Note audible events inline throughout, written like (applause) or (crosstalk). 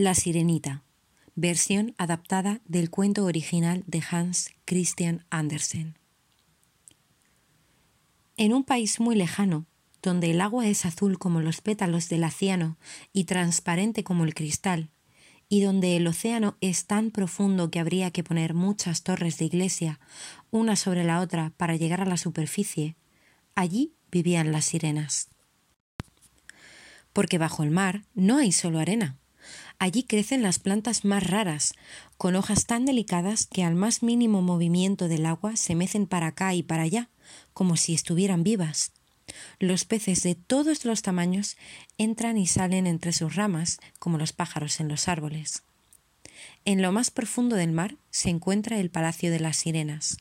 La Sirenita, versión adaptada del cuento original de Hans Christian Andersen. En un país muy lejano, donde el agua es azul como los pétalos del océano y transparente como el cristal, y donde el océano es tan profundo que habría que poner muchas torres de iglesia una sobre la otra para llegar a la superficie, allí vivían las sirenas. Porque bajo el mar no hay solo arena. Allí crecen las plantas más raras, con hojas tan delicadas que al más mínimo movimiento del agua se mecen para acá y para allá, como si estuvieran vivas. Los peces de todos los tamaños entran y salen entre sus ramas como los pájaros en los árboles. En lo más profundo del mar se encuentra el Palacio de las Sirenas.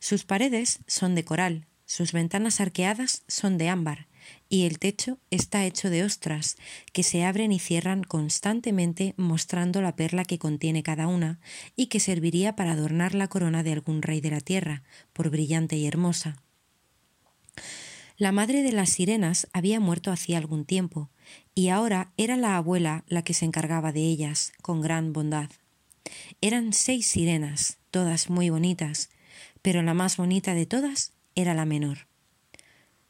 Sus paredes son de coral, sus ventanas arqueadas son de ámbar y el techo está hecho de ostras que se abren y cierran constantemente mostrando la perla que contiene cada una y que serviría para adornar la corona de algún rey de la tierra, por brillante y hermosa. La madre de las sirenas había muerto hacía algún tiempo, y ahora era la abuela la que se encargaba de ellas, con gran bondad. Eran seis sirenas, todas muy bonitas, pero la más bonita de todas era la menor.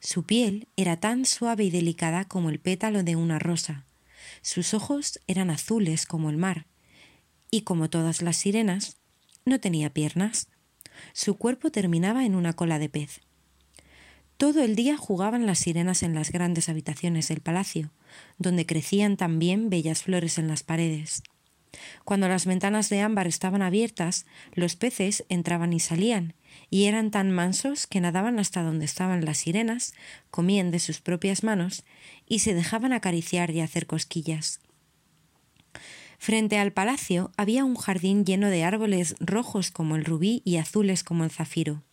Su piel era tan suave y delicada como el pétalo de una rosa, sus ojos eran azules como el mar, y como todas las sirenas, no tenía piernas. Su cuerpo terminaba en una cola de pez. Todo el día jugaban las sirenas en las grandes habitaciones del palacio, donde crecían también bellas flores en las paredes. Cuando las ventanas de ámbar estaban abiertas, los peces entraban y salían, y eran tan mansos que nadaban hasta donde estaban las sirenas, comían de sus propias manos y se dejaban acariciar y hacer cosquillas. Frente al palacio había un jardín lleno de árboles rojos como el rubí y azules como el zafiro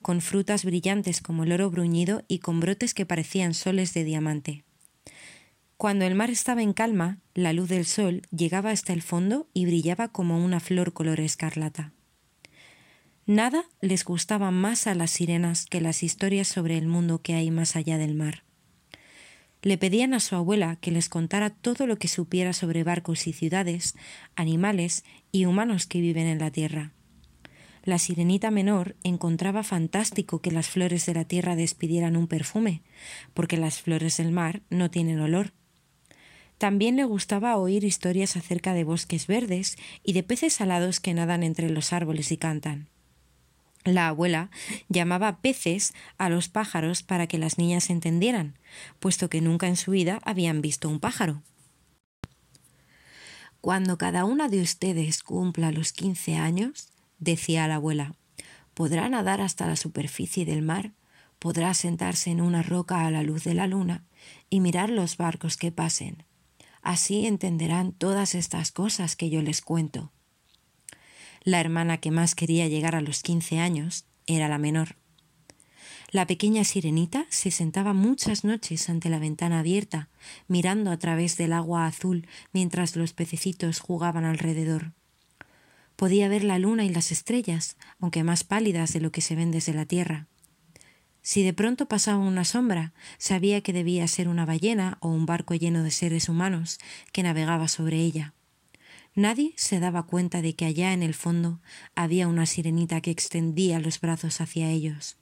con frutas brillantes como el oro bruñido y con brotes que parecían soles de diamante. Cuando el mar estaba en calma, la luz del sol llegaba hasta el fondo y brillaba como una flor color escarlata. Nada les gustaba más a las sirenas que las historias sobre el mundo que hay más allá del mar. Le pedían a su abuela que les contara todo lo que supiera sobre barcos y ciudades, animales y humanos que viven en la tierra la sirenita menor encontraba fantástico que las flores de la tierra despidieran un perfume, porque las flores del mar no tienen olor. También le gustaba oír historias acerca de bosques verdes y de peces alados que nadan entre los árboles y cantan. La abuela llamaba peces a los pájaros para que las niñas entendieran, puesto que nunca en su vida habían visto un pájaro. Cuando cada una de ustedes cumpla los quince años, decía la abuela, podrá nadar hasta la superficie del mar, podrá sentarse en una roca a la luz de la luna y mirar los barcos que pasen. Así entenderán todas estas cosas que yo les cuento. La hermana que más quería llegar a los quince años era la menor. La pequeña sirenita se sentaba muchas noches ante la ventana abierta, mirando a través del agua azul mientras los pececitos jugaban alrededor. Podía ver la luna y las estrellas, aunque más pálidas de lo que se ven desde la tierra. Si de pronto pasaba una sombra, sabía que debía ser una ballena o un barco lleno de seres humanos que navegaba sobre ella. Nadie se daba cuenta de que allá en el fondo había una sirenita que extendía los brazos hacia ellos.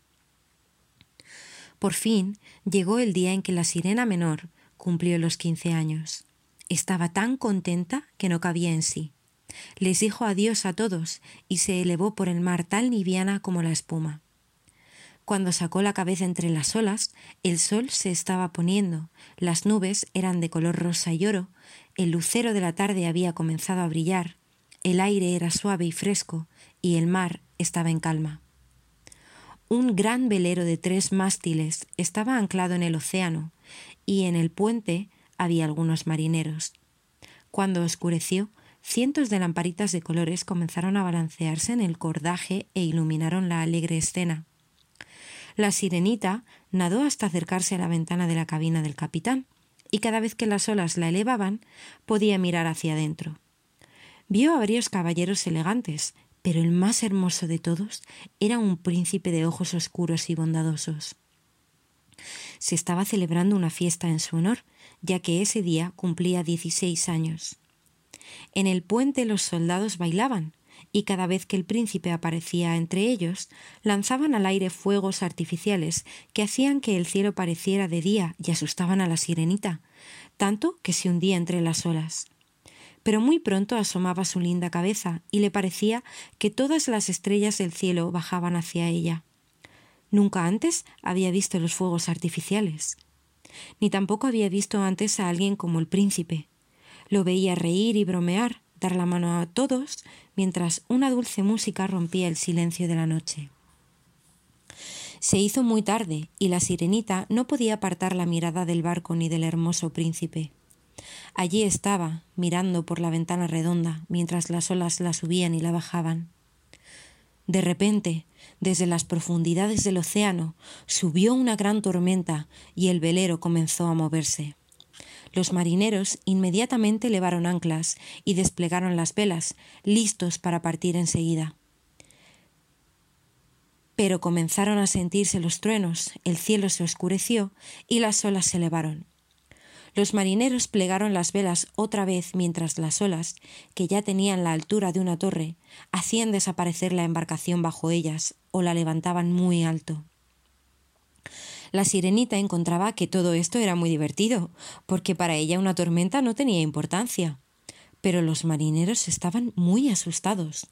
Por fin llegó el día en que la sirena menor cumplió los quince años. Estaba tan contenta que no cabía en sí. Les dijo adiós a todos y se elevó por el mar tan liviana como la espuma. Cuando sacó la cabeza entre las olas, el sol se estaba poniendo, las nubes eran de color rosa y oro, el lucero de la tarde había comenzado a brillar, el aire era suave y fresco, y el mar estaba en calma. Un gran velero de tres mástiles estaba anclado en el océano, y en el puente había algunos marineros. Cuando oscureció, cientos de lamparitas de colores comenzaron a balancearse en el cordaje e iluminaron la alegre escena. La sirenita nadó hasta acercarse a la ventana de la cabina del capitán, y cada vez que las olas la elevaban podía mirar hacia adentro. Vio a varios caballeros elegantes, pero el más hermoso de todos era un príncipe de ojos oscuros y bondadosos. Se estaba celebrando una fiesta en su honor, ya que ese día cumplía dieciséis años. En el puente los soldados bailaban, y cada vez que el príncipe aparecía entre ellos, lanzaban al aire fuegos artificiales que hacían que el cielo pareciera de día y asustaban a la sirenita, tanto que se hundía entre las olas. Pero muy pronto asomaba su linda cabeza y le parecía que todas las estrellas del cielo bajaban hacia ella. Nunca antes había visto los fuegos artificiales, ni tampoco había visto antes a alguien como el príncipe. Lo veía reír y bromear, dar la mano a todos, mientras una dulce música rompía el silencio de la noche. Se hizo muy tarde y la sirenita no podía apartar la mirada del barco ni del hermoso príncipe. Allí estaba, mirando por la ventana redonda, mientras las olas la subían y la bajaban. De repente, desde las profundidades del océano, subió una gran tormenta y el velero comenzó a moverse. Los marineros inmediatamente levaron anclas y desplegaron las velas, listos para partir enseguida. Pero comenzaron a sentirse los truenos, el cielo se oscureció y las olas se elevaron. Los marineros plegaron las velas otra vez mientras las olas, que ya tenían la altura de una torre, hacían desaparecer la embarcación bajo ellas o la levantaban muy alto. La sirenita encontraba que todo esto era muy divertido, porque para ella una tormenta no tenía importancia. Pero los marineros estaban muy asustados.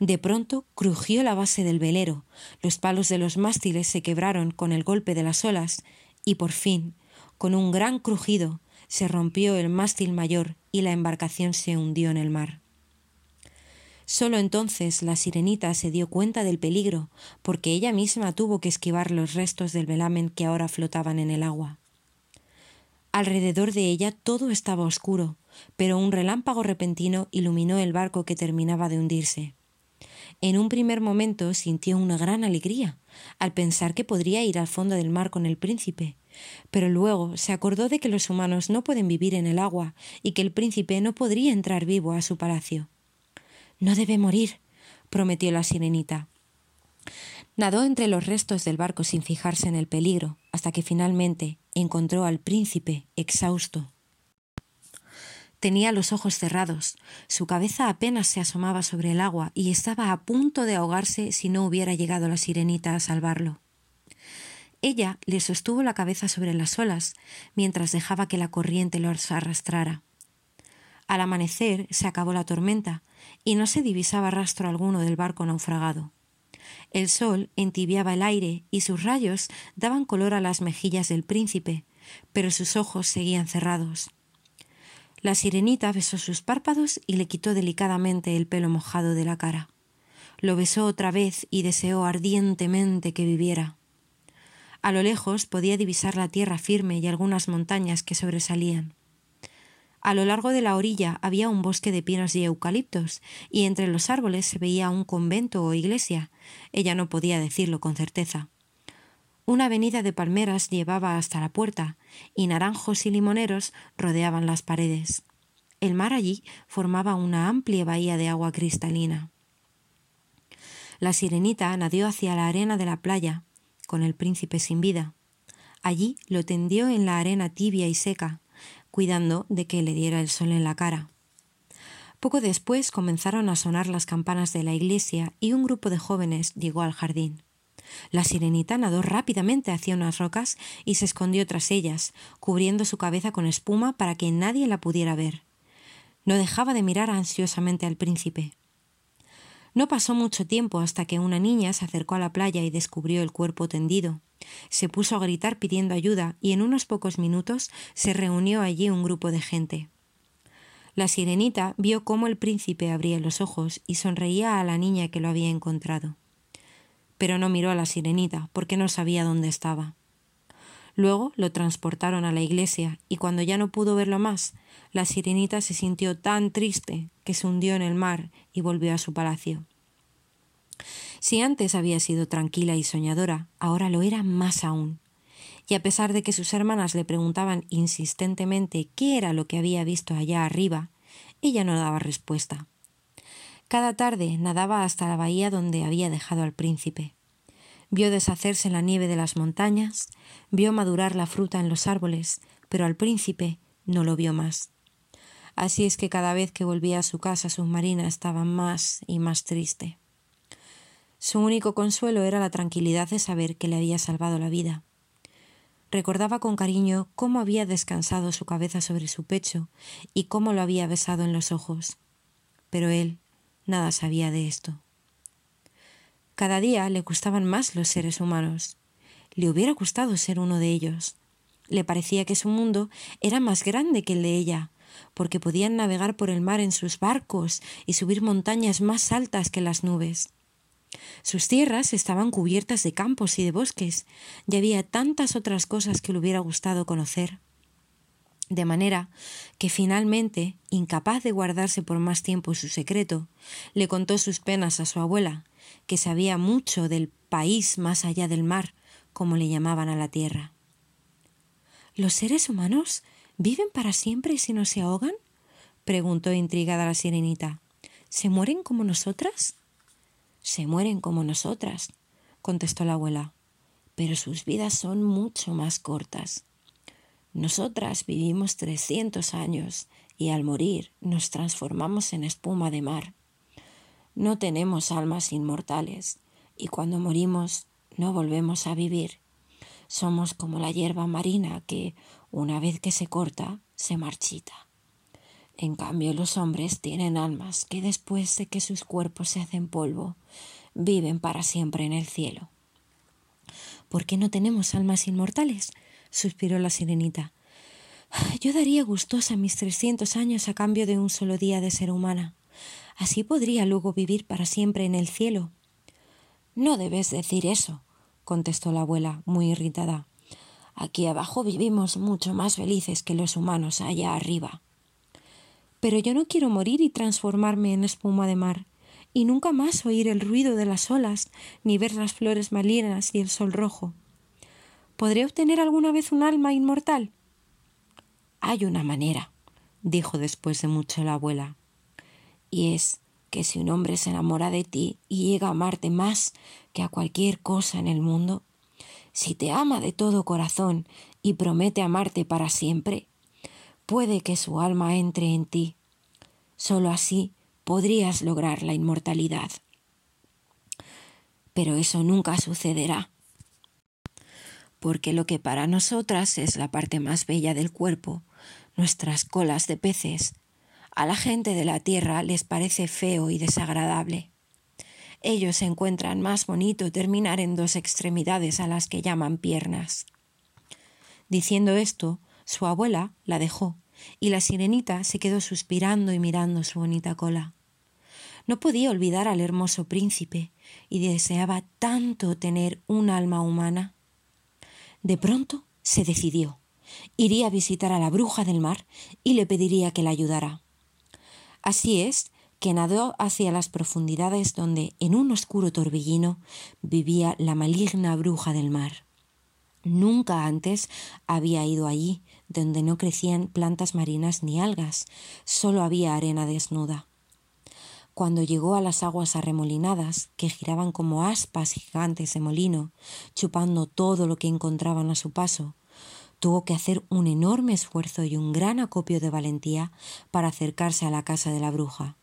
De pronto crujió la base del velero, los palos de los mástiles se quebraron con el golpe de las olas, y por fin, con un gran crujido, se rompió el mástil mayor y la embarcación se hundió en el mar. Solo entonces la sirenita se dio cuenta del peligro, porque ella misma tuvo que esquivar los restos del velamen que ahora flotaban en el agua. Alrededor de ella todo estaba oscuro, pero un relámpago repentino iluminó el barco que terminaba de hundirse. En un primer momento sintió una gran alegría al pensar que podría ir al fondo del mar con el príncipe, pero luego se acordó de que los humanos no pueden vivir en el agua y que el príncipe no podría entrar vivo a su palacio. No debe morir, prometió la sirenita. Nadó entre los restos del barco sin fijarse en el peligro, hasta que finalmente encontró al príncipe exhausto. Tenía los ojos cerrados, su cabeza apenas se asomaba sobre el agua y estaba a punto de ahogarse si no hubiera llegado la sirenita a salvarlo. Ella le sostuvo la cabeza sobre las olas mientras dejaba que la corriente los arrastrara. Al amanecer se acabó la tormenta y no se divisaba rastro alguno del barco naufragado. El sol entibiaba el aire y sus rayos daban color a las mejillas del príncipe, pero sus ojos seguían cerrados. La sirenita besó sus párpados y le quitó delicadamente el pelo mojado de la cara. Lo besó otra vez y deseó ardientemente que viviera. A lo lejos podía divisar la tierra firme y algunas montañas que sobresalían. A lo largo de la orilla había un bosque de pinos y eucaliptos, y entre los árboles se veía un convento o iglesia. Ella no podía decirlo con certeza. Una avenida de palmeras llevaba hasta la puerta, y naranjos y limoneros rodeaban las paredes. El mar allí formaba una amplia bahía de agua cristalina. La sirenita nadió hacia la arena de la playa, con el príncipe sin vida. Allí lo tendió en la arena tibia y seca, cuidando de que le diera el sol en la cara. Poco después comenzaron a sonar las campanas de la iglesia y un grupo de jóvenes llegó al jardín. La sirenita nadó rápidamente hacia unas rocas y se escondió tras ellas, cubriendo su cabeza con espuma para que nadie la pudiera ver. No dejaba de mirar ansiosamente al príncipe. No pasó mucho tiempo hasta que una niña se acercó a la playa y descubrió el cuerpo tendido. Se puso a gritar pidiendo ayuda y en unos pocos minutos se reunió allí un grupo de gente. La sirenita vio cómo el príncipe abría los ojos y sonreía a la niña que lo había encontrado. Pero no miró a la sirenita porque no sabía dónde estaba. Luego lo transportaron a la iglesia y cuando ya no pudo verlo más, la sirenita se sintió tan triste que se hundió en el mar y volvió a su palacio. Si antes había sido tranquila y soñadora, ahora lo era más aún. Y a pesar de que sus hermanas le preguntaban insistentemente qué era lo que había visto allá arriba, ella no daba respuesta. Cada tarde nadaba hasta la bahía donde había dejado al príncipe. Vio deshacerse la nieve de las montañas, vio madurar la fruta en los árboles, pero al príncipe no lo vio más. Así es que cada vez que volvía a su casa submarina estaba más y más triste. Su único consuelo era la tranquilidad de saber que le había salvado la vida. Recordaba con cariño cómo había descansado su cabeza sobre su pecho y cómo lo había besado en los ojos. Pero él nada sabía de esto. Cada día le gustaban más los seres humanos. Le hubiera gustado ser uno de ellos. Le parecía que su mundo era más grande que el de ella, porque podían navegar por el mar en sus barcos y subir montañas más altas que las nubes. Sus tierras estaban cubiertas de campos y de bosques, y había tantas otras cosas que le hubiera gustado conocer. De manera que finalmente, incapaz de guardarse por más tiempo su secreto, le contó sus penas a su abuela, que sabía mucho del país más allá del mar, como le llamaban a la tierra. ¿Los seres humanos viven para siempre si no se ahogan? preguntó intrigada la sirenita. ¿Se mueren como nosotras? Se mueren como nosotras, contestó la abuela, pero sus vidas son mucho más cortas. Nosotras vivimos trescientos años y al morir nos transformamos en espuma de mar. No tenemos almas inmortales y cuando morimos no volvemos a vivir. Somos como la hierba marina que, una vez que se corta, se marchita. En cambio, los hombres tienen almas que después de que sus cuerpos se hacen polvo, viven para siempre en el cielo. ¿Por qué no tenemos almas inmortales? Suspiró la sirenita. Yo daría gustosa mis trescientos años a cambio de un solo día de ser humana. Así podría luego vivir para siempre en el cielo. No debes decir eso, contestó la abuela, muy irritada. Aquí abajo vivimos mucho más felices que los humanos allá arriba. Pero yo no quiero morir y transformarme en espuma de mar, y nunca más oír el ruido de las olas, ni ver las flores marinas y el sol rojo. ¿Podré obtener alguna vez un alma inmortal? Hay una manera, dijo después de mucho la abuela, y es que si un hombre se enamora de ti y llega a amarte más que a cualquier cosa en el mundo, si te ama de todo corazón y promete amarte para siempre, puede que su alma entre en ti. Solo así podrías lograr la inmortalidad. Pero eso nunca sucederá, porque lo que para nosotras es la parte más bella del cuerpo, nuestras colas de peces, a la gente de la tierra les parece feo y desagradable. Ellos encuentran más bonito terminar en dos extremidades a las que llaman piernas. Diciendo esto, su abuela la dejó, y la sirenita se quedó suspirando y mirando su bonita cola. No podía olvidar al hermoso príncipe, y deseaba tanto tener un alma humana. De pronto se decidió. Iría a visitar a la bruja del mar y le pediría que la ayudara. Así es que nadó hacia las profundidades donde, en un oscuro torbellino, vivía la maligna bruja del mar. Nunca antes había ido allí, donde no crecían plantas marinas ni algas, solo había arena desnuda. Cuando llegó a las aguas arremolinadas, que giraban como aspas gigantes de molino, chupando todo lo que encontraban a su paso, tuvo que hacer un enorme esfuerzo y un gran acopio de valentía para acercarse a la casa de la bruja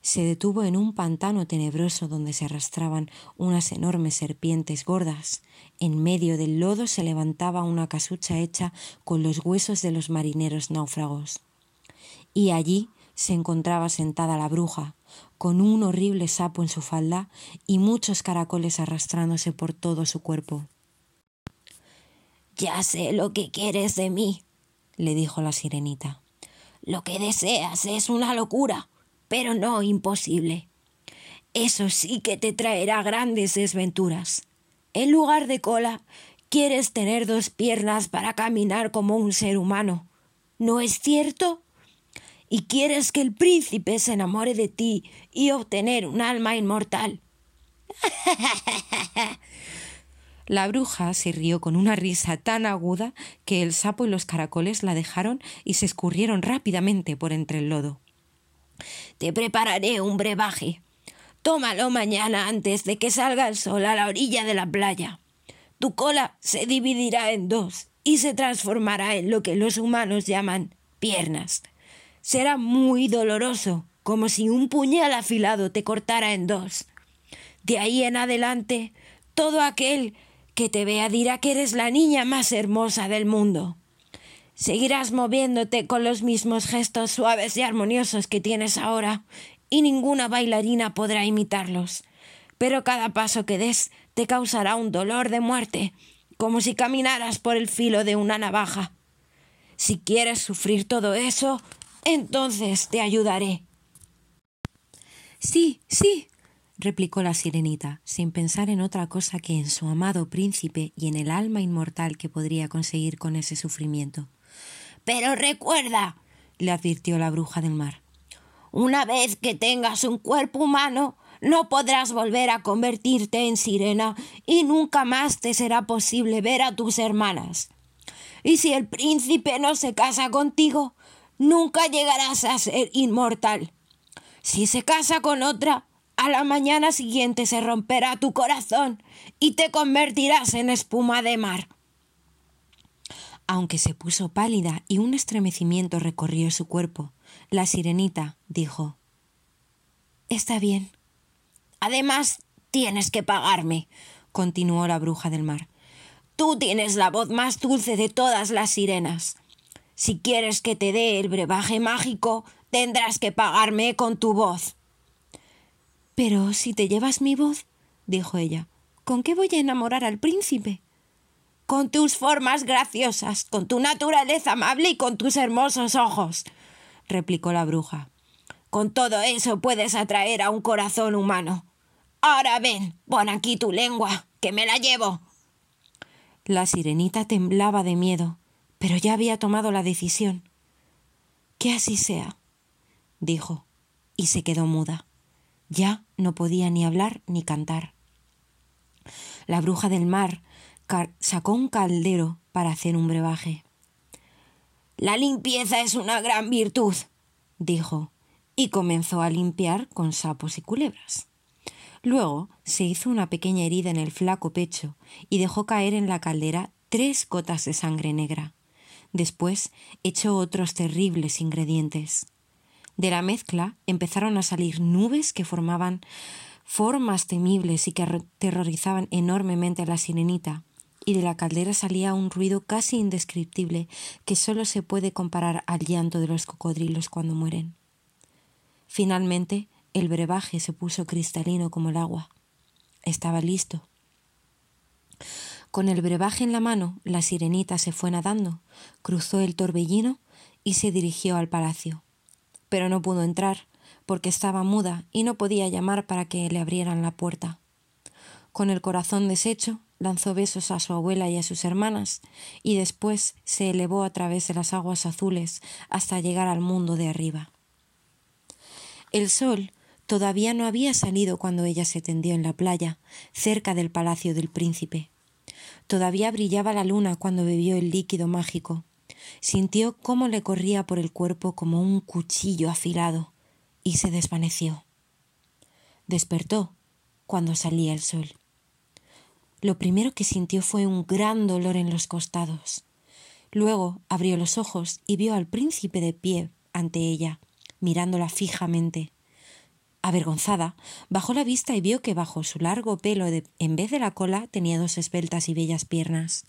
se detuvo en un pantano tenebroso donde se arrastraban unas enormes serpientes gordas. En medio del lodo se levantaba una casucha hecha con los huesos de los marineros náufragos. Y allí se encontraba sentada la bruja, con un horrible sapo en su falda y muchos caracoles arrastrándose por todo su cuerpo. Ya sé lo que quieres de mí, le dijo la sirenita. Lo que deseas es una locura pero no imposible. Eso sí que te traerá grandes desventuras. En lugar de cola, quieres tener dos piernas para caminar como un ser humano. ¿No es cierto? Y quieres que el príncipe se enamore de ti y obtener un alma inmortal. (laughs) La bruja se rió con una risa tan aguda que el sapo y los caracoles la dejaron y se escurrieron rápidamente por entre el lodo. Te prepararé un brebaje. Tómalo mañana antes de que salga el sol a la orilla de la playa. Tu cola se dividirá en dos y se transformará en lo que los humanos llaman piernas. Será muy doloroso, como si un puñal afilado te cortara en dos. De ahí en adelante, todo aquel que te vea dirá que eres la niña más hermosa del mundo. Seguirás moviéndote con los mismos gestos suaves y armoniosos que tienes ahora, y ninguna bailarina podrá imitarlos. Pero cada paso que des te causará un dolor de muerte, como si caminaras por el filo de una navaja. Si quieres sufrir todo eso, entonces te ayudaré. Sí, sí, replicó la sirenita, sin pensar en otra cosa que en su amado príncipe y en el alma inmortal que podría conseguir con ese sufrimiento. Pero recuerda, le advirtió la bruja del mar, una vez que tengas un cuerpo humano, no podrás volver a convertirte en sirena y nunca más te será posible ver a tus hermanas. Y si el príncipe no se casa contigo, nunca llegarás a ser inmortal. Si se casa con otra, a la mañana siguiente se romperá tu corazón y te convertirás en espuma de mar. Aunque se puso pálida y un estremecimiento recorrió su cuerpo, la sirenita dijo Está bien. Además, tienes que pagarme, continuó la bruja del mar. Tú tienes la voz más dulce de todas las sirenas. Si quieres que te dé el brebaje mágico, tendrás que pagarme con tu voz. Pero si te llevas mi voz, dijo ella, ¿con qué voy a enamorar al príncipe? Con tus formas graciosas, con tu naturaleza amable y con tus hermosos ojos, replicó la bruja. Con todo eso puedes atraer a un corazón humano. Ahora ven, pon aquí tu lengua, que me la llevo. La sirenita temblaba de miedo, pero ya había tomado la decisión. Que así sea, dijo, y se quedó muda. Ya no podía ni hablar ni cantar. La bruja del mar sacó un caldero para hacer un brebaje. La limpieza es una gran virtud, dijo, y comenzó a limpiar con sapos y culebras. Luego se hizo una pequeña herida en el flaco pecho y dejó caer en la caldera tres gotas de sangre negra. Después echó otros terribles ingredientes. De la mezcla empezaron a salir nubes que formaban formas temibles y que aterrorizaban enormemente a la sirenita, y de la caldera salía un ruido casi indescriptible que solo se puede comparar al llanto de los cocodrilos cuando mueren. Finalmente, el brebaje se puso cristalino como el agua. Estaba listo. Con el brebaje en la mano, la sirenita se fue nadando, cruzó el torbellino y se dirigió al palacio pero no pudo entrar, porque estaba muda y no podía llamar para que le abrieran la puerta. Con el corazón deshecho, lanzó besos a su abuela y a sus hermanas, y después se elevó a través de las aguas azules hasta llegar al mundo de arriba. El sol todavía no había salido cuando ella se tendió en la playa, cerca del palacio del príncipe. Todavía brillaba la luna cuando bebió el líquido mágico, Sintió cómo le corría por el cuerpo como un cuchillo afilado y se desvaneció. Despertó cuando salía el sol. Lo primero que sintió fue un gran dolor en los costados. Luego abrió los ojos y vio al príncipe de pie ante ella, mirándola fijamente. Avergonzada, bajó la vista y vio que bajo su largo pelo, en vez de la cola, tenía dos esbeltas y bellas piernas.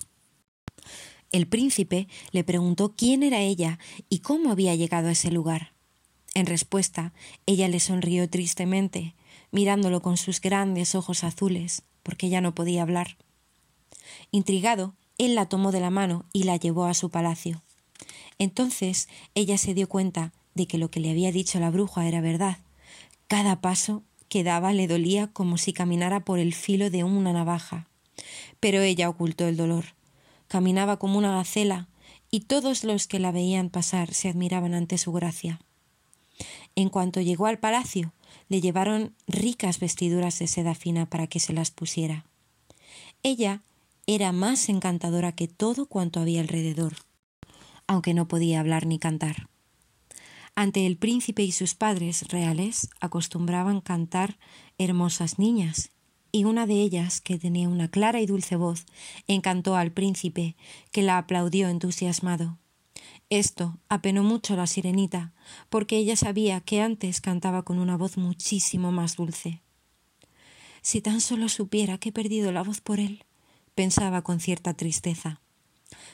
El príncipe le preguntó quién era ella y cómo había llegado a ese lugar. En respuesta, ella le sonrió tristemente, mirándolo con sus grandes ojos azules, porque ella no podía hablar. Intrigado, él la tomó de la mano y la llevó a su palacio. Entonces ella se dio cuenta de que lo que le había dicho la bruja era verdad. Cada paso que daba le dolía como si caminara por el filo de una navaja. Pero ella ocultó el dolor caminaba como una gacela, y todos los que la veían pasar se admiraban ante su gracia. En cuanto llegó al palacio, le llevaron ricas vestiduras de seda fina para que se las pusiera. Ella era más encantadora que todo cuanto había alrededor, aunque no podía hablar ni cantar. Ante el príncipe y sus padres reales acostumbraban cantar hermosas niñas, y una de ellas, que tenía una clara y dulce voz, encantó al príncipe, que la aplaudió entusiasmado. Esto apenó mucho a la sirenita, porque ella sabía que antes cantaba con una voz muchísimo más dulce. Si tan solo supiera que he perdido la voz por él, pensaba con cierta tristeza.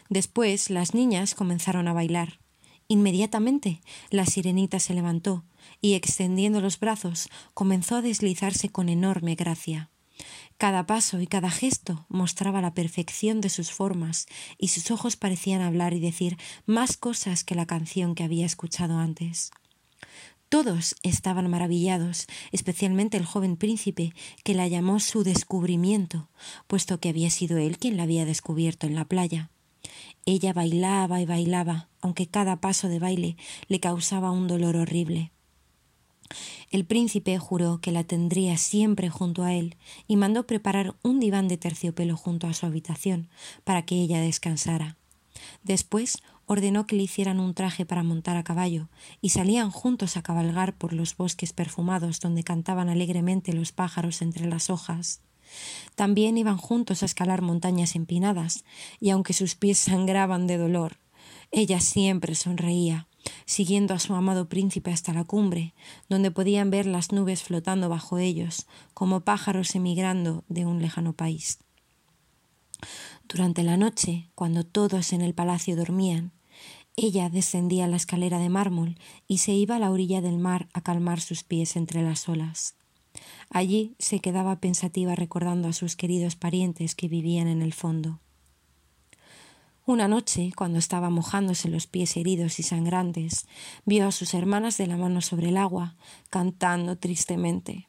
Después las niñas comenzaron a bailar. Inmediatamente la sirenita se levantó y, extendiendo los brazos, comenzó a deslizarse con enorme gracia. Cada paso y cada gesto mostraba la perfección de sus formas y sus ojos parecían hablar y decir más cosas que la canción que había escuchado antes. Todos estaban maravillados, especialmente el joven príncipe, que la llamó su descubrimiento, puesto que había sido él quien la había descubierto en la playa. Ella bailaba y bailaba, aunque cada paso de baile le causaba un dolor horrible. El príncipe juró que la tendría siempre junto a él y mandó preparar un diván de terciopelo junto a su habitación para que ella descansara. Después ordenó que le hicieran un traje para montar a caballo y salían juntos a cabalgar por los bosques perfumados donde cantaban alegremente los pájaros entre las hojas. También iban juntos a escalar montañas empinadas, y aunque sus pies sangraban de dolor, ella siempre sonreía siguiendo a su amado príncipe hasta la cumbre, donde podían ver las nubes flotando bajo ellos, como pájaros emigrando de un lejano país. Durante la noche, cuando todos en el palacio dormían, ella descendía la escalera de mármol y se iba a la orilla del mar a calmar sus pies entre las olas. Allí se quedaba pensativa recordando a sus queridos parientes que vivían en el fondo. Una noche, cuando estaba mojándose los pies heridos y sangrantes, vio a sus hermanas de la mano sobre el agua, cantando tristemente.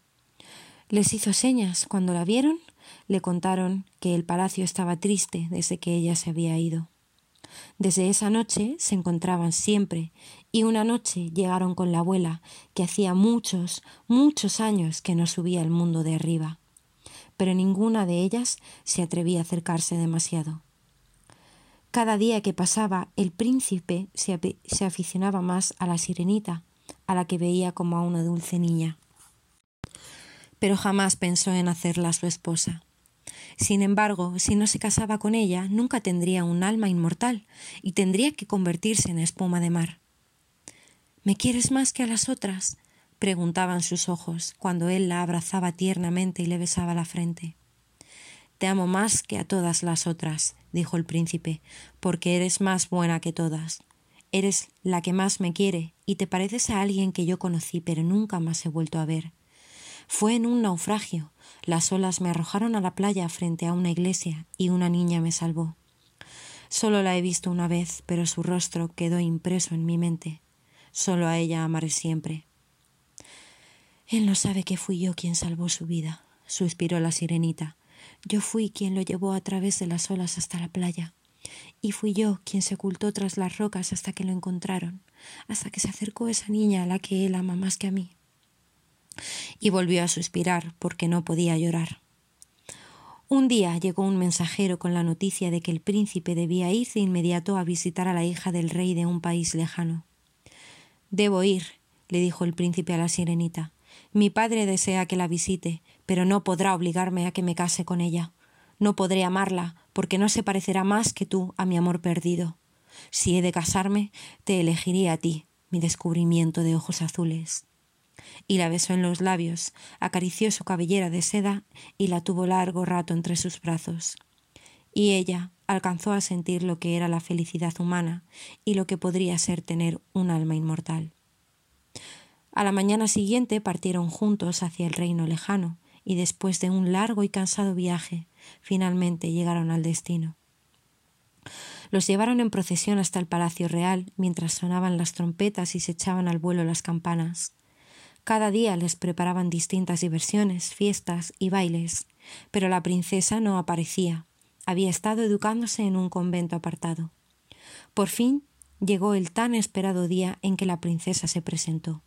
Les hizo señas. Cuando la vieron, le contaron que el palacio estaba triste desde que ella se había ido. Desde esa noche se encontraban siempre, y una noche llegaron con la abuela, que hacía muchos, muchos años que no subía al mundo de arriba. Pero ninguna de ellas se atrevía a acercarse demasiado. Cada día que pasaba, el príncipe se, se aficionaba más a la sirenita, a la que veía como a una dulce niña. Pero jamás pensó en hacerla su esposa. Sin embargo, si no se casaba con ella, nunca tendría un alma inmortal y tendría que convertirse en espuma de mar. ¿Me quieres más que a las otras? preguntaban sus ojos cuando él la abrazaba tiernamente y le besaba la frente. Te amo más que a todas las otras, dijo el príncipe, porque eres más buena que todas. Eres la que más me quiere y te pareces a alguien que yo conocí pero nunca más he vuelto a ver. Fue en un naufragio. Las olas me arrojaron a la playa frente a una iglesia y una niña me salvó. Solo la he visto una vez, pero su rostro quedó impreso en mi mente. Solo a ella amaré siempre. Él no sabe que fui yo quien salvó su vida, suspiró la sirenita. Yo fui quien lo llevó a través de las olas hasta la playa. Y fui yo quien se ocultó tras las rocas hasta que lo encontraron, hasta que se acercó esa niña a la que él ama más que a mí. Y volvió a suspirar porque no podía llorar. Un día llegó un mensajero con la noticia de que el príncipe debía ir de inmediato a visitar a la hija del rey de un país lejano. Debo ir, le dijo el príncipe a la sirenita. Mi padre desea que la visite, pero no podrá obligarme a que me case con ella. No podré amarla, porque no se parecerá más que tú a mi amor perdido. Si he de casarme, te elegiría a ti, mi descubrimiento de ojos azules. Y la besó en los labios, acarició su cabellera de seda y la tuvo largo rato entre sus brazos. Y ella alcanzó a sentir lo que era la felicidad humana y lo que podría ser tener un alma inmortal. A la mañana siguiente partieron juntos hacia el reino lejano, y después de un largo y cansado viaje, finalmente llegaron al destino. Los llevaron en procesión hasta el Palacio Real, mientras sonaban las trompetas y se echaban al vuelo las campanas. Cada día les preparaban distintas diversiones, fiestas y bailes, pero la princesa no aparecía. Había estado educándose en un convento apartado. Por fin llegó el tan esperado día en que la princesa se presentó.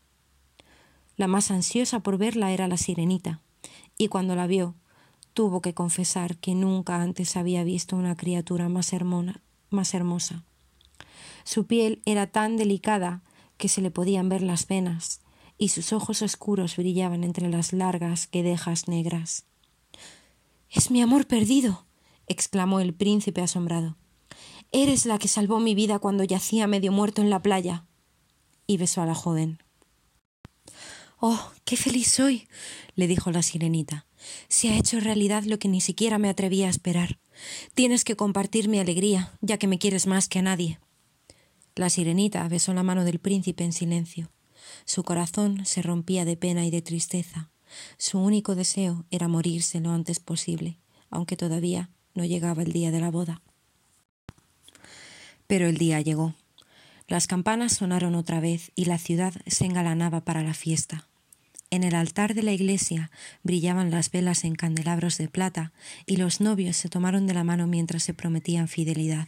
La más ansiosa por verla era la sirenita, y cuando la vio, tuvo que confesar que nunca antes había visto una criatura más, hermosa. Su piel era tan delicada que se le podían ver las venas, y sus ojos oscuros brillaban entre las largas guedejas negras. Es mi amor perdido. exclamó el príncipe asombrado. Eres la que salvó mi vida cuando yacía medio muerto en la playa. Y besó a la joven. Oh, qué feliz soy, le dijo la sirenita. Se ha hecho realidad lo que ni siquiera me atrevía a esperar. Tienes que compartir mi alegría, ya que me quieres más que a nadie. La sirenita besó la mano del príncipe en silencio. Su corazón se rompía de pena y de tristeza. Su único deseo era morirse lo antes posible, aunque todavía no llegaba el día de la boda. Pero el día llegó. Las campanas sonaron otra vez y la ciudad se engalanaba para la fiesta. En el altar de la iglesia brillaban las velas en candelabros de plata y los novios se tomaron de la mano mientras se prometían fidelidad.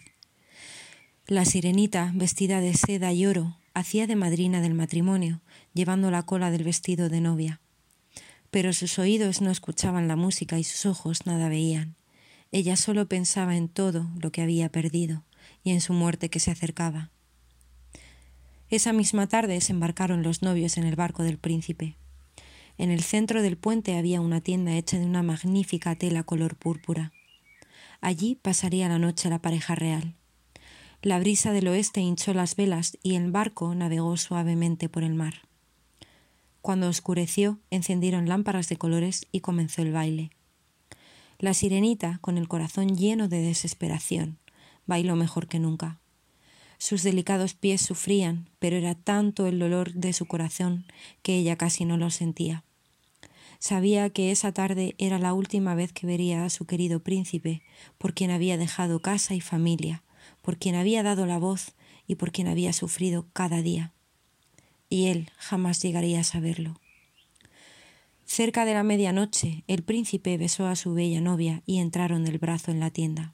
La sirenita, vestida de seda y oro, hacía de madrina del matrimonio, llevando la cola del vestido de novia. Pero sus oídos no escuchaban la música y sus ojos nada veían. Ella solo pensaba en todo lo que había perdido y en su muerte que se acercaba. Esa misma tarde se embarcaron los novios en el barco del príncipe. En el centro del puente había una tienda hecha de una magnífica tela color púrpura. Allí pasaría la noche la pareja real. La brisa del oeste hinchó las velas y el barco navegó suavemente por el mar. Cuando oscureció, encendieron lámparas de colores y comenzó el baile. La sirenita, con el corazón lleno de desesperación, bailó mejor que nunca. Sus delicados pies sufrían, pero era tanto el dolor de su corazón que ella casi no lo sentía. Sabía que esa tarde era la última vez que vería a su querido príncipe, por quien había dejado casa y familia, por quien había dado la voz y por quien había sufrido cada día. Y él jamás llegaría a saberlo. Cerca de la medianoche, el príncipe besó a su bella novia y entraron del brazo en la tienda.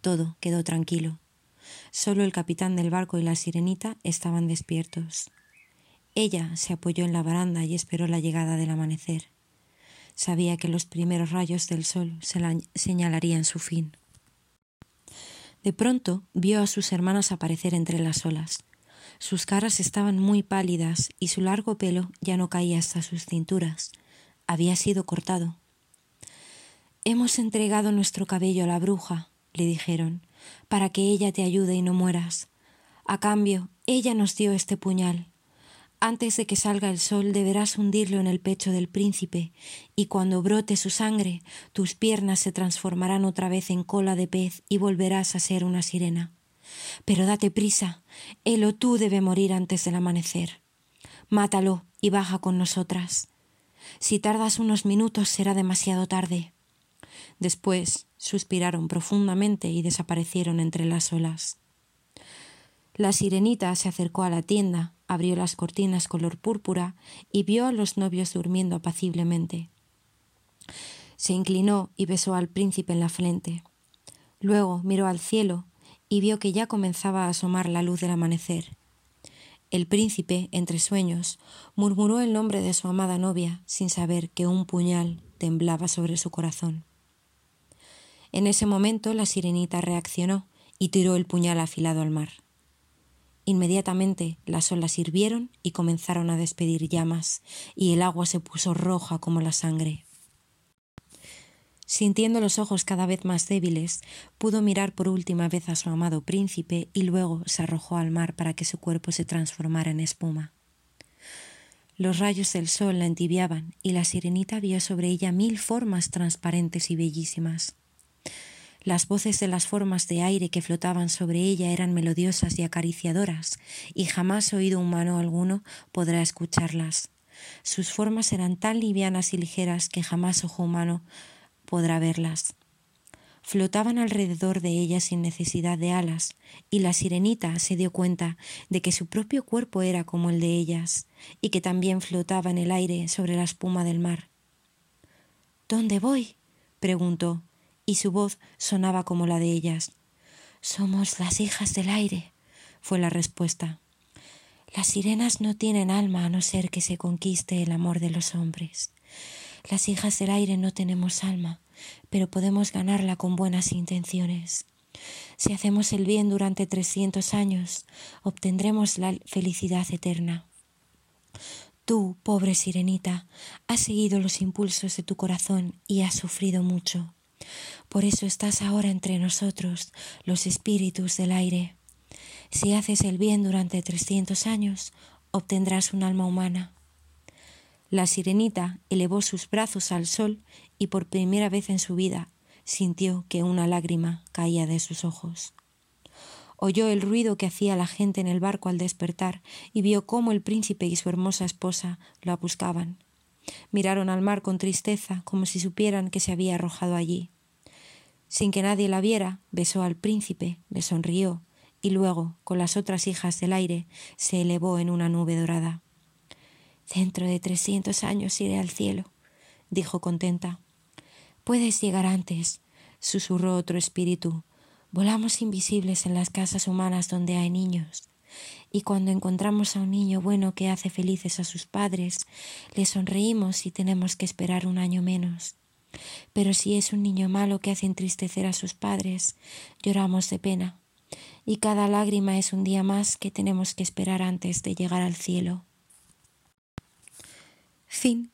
Todo quedó tranquilo. Solo el capitán del barco y la sirenita estaban despiertos. Ella se apoyó en la baranda y esperó la llegada del amanecer. Sabía que los primeros rayos del sol señalarían su fin. De pronto vio a sus hermanas aparecer entre las olas. Sus caras estaban muy pálidas y su largo pelo ya no caía hasta sus cinturas. Había sido cortado. Hemos entregado nuestro cabello a la bruja, le dijeron, para que ella te ayude y no mueras. A cambio, ella nos dio este puñal. Antes de que salga el sol deberás hundirlo en el pecho del príncipe, y cuando brote su sangre, tus piernas se transformarán otra vez en cola de pez y volverás a ser una sirena. Pero date prisa, él o tú debe morir antes del amanecer. Mátalo y baja con nosotras. Si tardas unos minutos será demasiado tarde. Después suspiraron profundamente y desaparecieron entre las olas. La sirenita se acercó a la tienda, abrió las cortinas color púrpura y vio a los novios durmiendo apaciblemente. Se inclinó y besó al príncipe en la frente. Luego miró al cielo y vio que ya comenzaba a asomar la luz del amanecer. El príncipe, entre sueños, murmuró el nombre de su amada novia sin saber que un puñal temblaba sobre su corazón. En ese momento la sirenita reaccionó y tiró el puñal afilado al mar. Inmediatamente las olas hirvieron y comenzaron a despedir llamas, y el agua se puso roja como la sangre. Sintiendo los ojos cada vez más débiles, pudo mirar por última vez a su amado príncipe y luego se arrojó al mar para que su cuerpo se transformara en espuma. Los rayos del sol la entibiaban y la sirenita vio sobre ella mil formas transparentes y bellísimas. Las voces de las formas de aire que flotaban sobre ella eran melodiosas y acariciadoras, y jamás oído humano alguno podrá escucharlas. Sus formas eran tan livianas y ligeras que jamás ojo humano podrá verlas. Flotaban alrededor de ella sin necesidad de alas, y la sirenita se dio cuenta de que su propio cuerpo era como el de ellas, y que también flotaba en el aire sobre la espuma del mar. ¿Dónde voy? preguntó y su voz sonaba como la de ellas. Somos las hijas del aire, fue la respuesta. Las sirenas no tienen alma a no ser que se conquiste el amor de los hombres. Las hijas del aire no tenemos alma, pero podemos ganarla con buenas intenciones. Si hacemos el bien durante trescientos años, obtendremos la felicidad eterna. Tú, pobre sirenita, has seguido los impulsos de tu corazón y has sufrido mucho. Por eso estás ahora entre nosotros, los espíritus del aire. Si haces el bien durante trescientos años, obtendrás un alma humana. La sirenita elevó sus brazos al sol y por primera vez en su vida sintió que una lágrima caía de sus ojos. Oyó el ruido que hacía la gente en el barco al despertar y vio cómo el príncipe y su hermosa esposa lo buscaban. Miraron al mar con tristeza, como si supieran que se había arrojado allí. Sin que nadie la viera, besó al príncipe, le sonrió y luego, con las otras hijas del aire, se elevó en una nube dorada. Dentro de trescientos años iré al cielo, dijo contenta. Puedes llegar antes, susurró otro espíritu, Volamos invisibles en las casas humanas donde hay niños. Y cuando encontramos a un niño bueno que hace felices a sus padres, le sonreímos y tenemos que esperar un año menos. Pero si es un niño malo que hace entristecer a sus padres, lloramos de pena. Y cada lágrima es un día más que tenemos que esperar antes de llegar al cielo. Fin